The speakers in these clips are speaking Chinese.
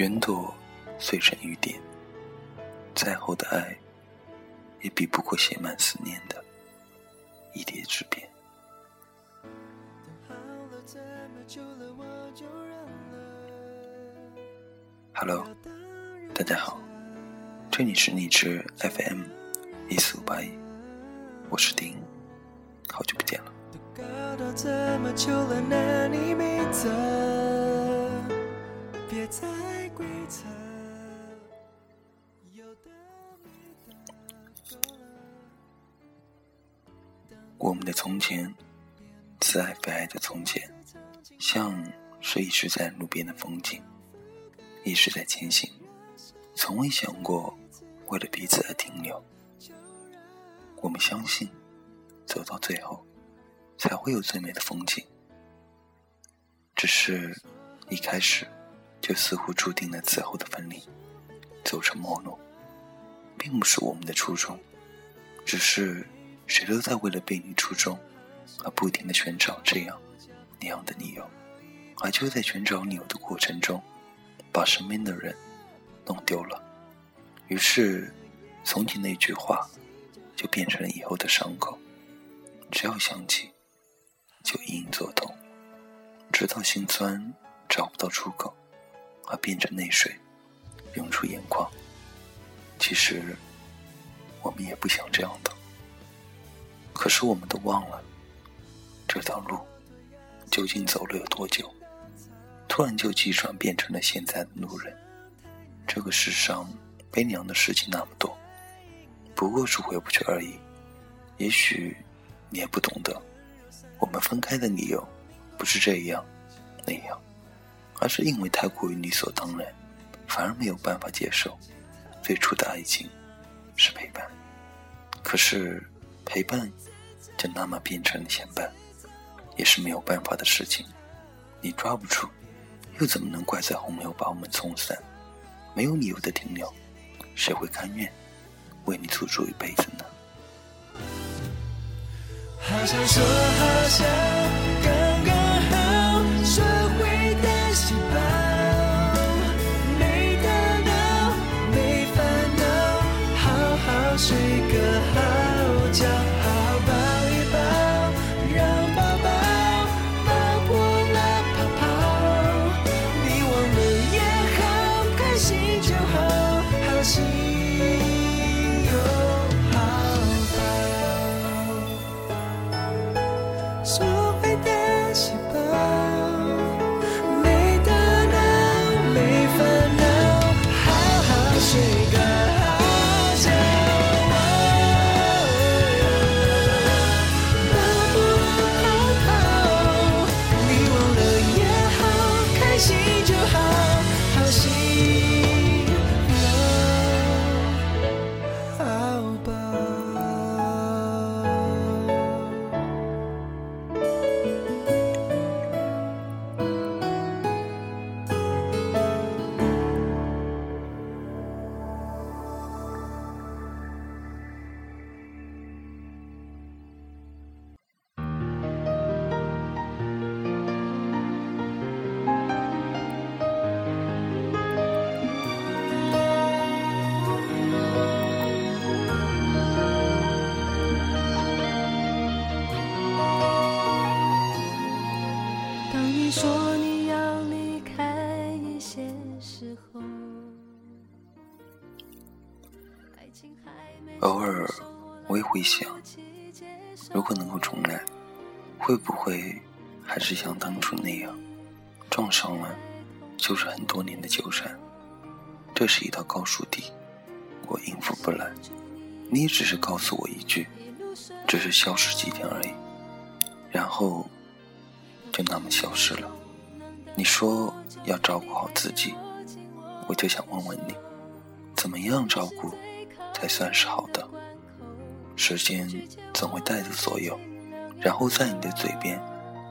云朵碎成雨点，再厚的爱，也比不过写满思念的一叠纸片。Hello，大家好，这里是荔枝 FM 一四五八一，我是丁，好久不见了。我们的从前，慈爱非爱的从前，像是一直在路边的风景，一直在前行，从未想过为了彼此而停留。我们相信，走到最后，才会有最美的风景。只是，一开始就似乎注定了此后的分离，走成陌路，并不是我们的初衷，只是。谁都在为了背离初衷，而不停的寻找这样那样的理由，而就在寻找理由的过程中，把身边的人弄丢了。于是，从前那句话就变成了以后的伤口，只要想起，就隐隐作痛，直到心酸找不到出口，而变成泪水涌出眼眶。其实，我们也不想这样的。可是我们都忘了，这条路究竟走了有多久？突然就急转变成了现在的路人。这个世上悲凉的事情那么多，不过是回不去而已。也许你也不懂得，我们分开的理由不是这样那样，而是因为太过于理所当然，反而没有办法接受。最初的爱情是陪伴，可是陪伴。就那么变成了牵绊，也是没有办法的事情。你抓不住，又怎么能怪在洪流把我们冲散？没有理由的停留，谁会甘愿为你付出一辈子呢？好想说，好想偶尔，我也会想，如果能够重来，会不会还是像当初那样，撞上了，就是很多年的纠缠。这是一道高数题，我应付不来。你也只是告诉我一句，只是消失几天而已，然后就那么消失了。你说要照顾好自己，我就想问问你，怎么样照顾？才算是好的。时间总会带走所有，然后在你的嘴边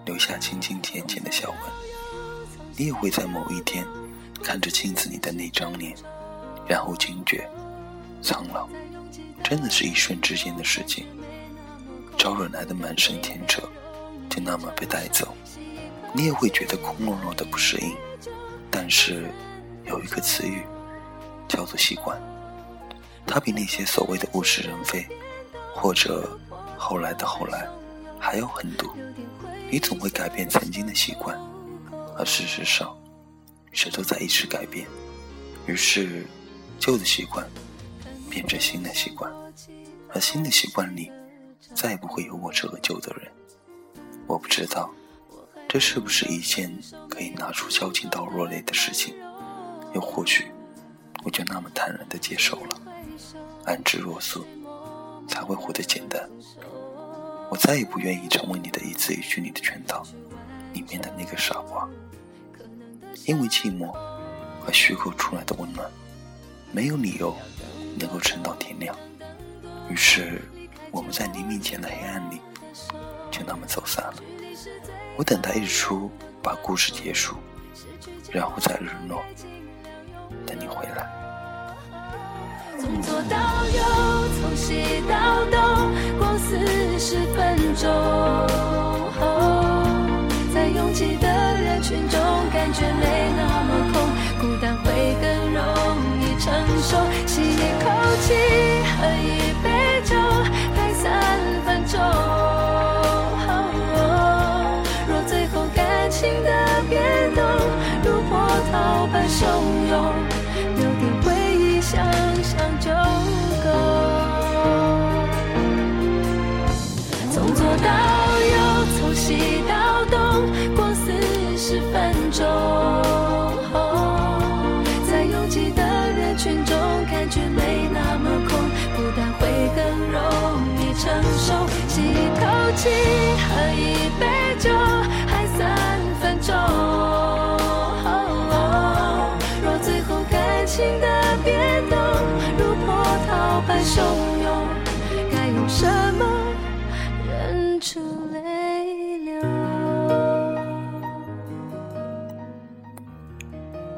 留下清清浅浅的笑吻。你也会在某一天看着镜子里的那张脸，然后惊觉，苍老真的是一瞬之间的事情。招惹来的满身天扯，就那么被带走。你也会觉得空落落的不适应，但是有一个词语，叫做习惯。它比那些所谓的物是人非，或者后来的后来，还要狠毒。你总会改变曾经的习惯，而事实上，谁都在一直改变。于是，旧的习惯变成新的习惯，而新的习惯里，再也不会有我这个旧的人。我不知道，这是不是一件可以拿出交情到落泪的事情？又或许，我就那么坦然的接受了。安之若素，才会活得简单。我再也不愿意成为你的一字一句里的圈套，里面的那个傻瓜。因为寂寞和虚构出来的温暖，没有理由能够撑到天亮。于是，我们在黎明前的黑暗里，就那么走散了。我等待日出把故事结束，然后在日落等你回来。从左到右，从西到东，逛四十分钟。在拥挤的人群中，感觉没那么空，孤单会更容易承受。吸一口气，喝一杯酒，待三分钟。若最后感情的变动如波涛般汹涌，分钟。在拥挤的人群中，感觉没那么空，孤单会更容易承受。吸一口气，喝一杯酒，还三分钟。若最后感情的变动如波涛。般汹涌，该用什么忍住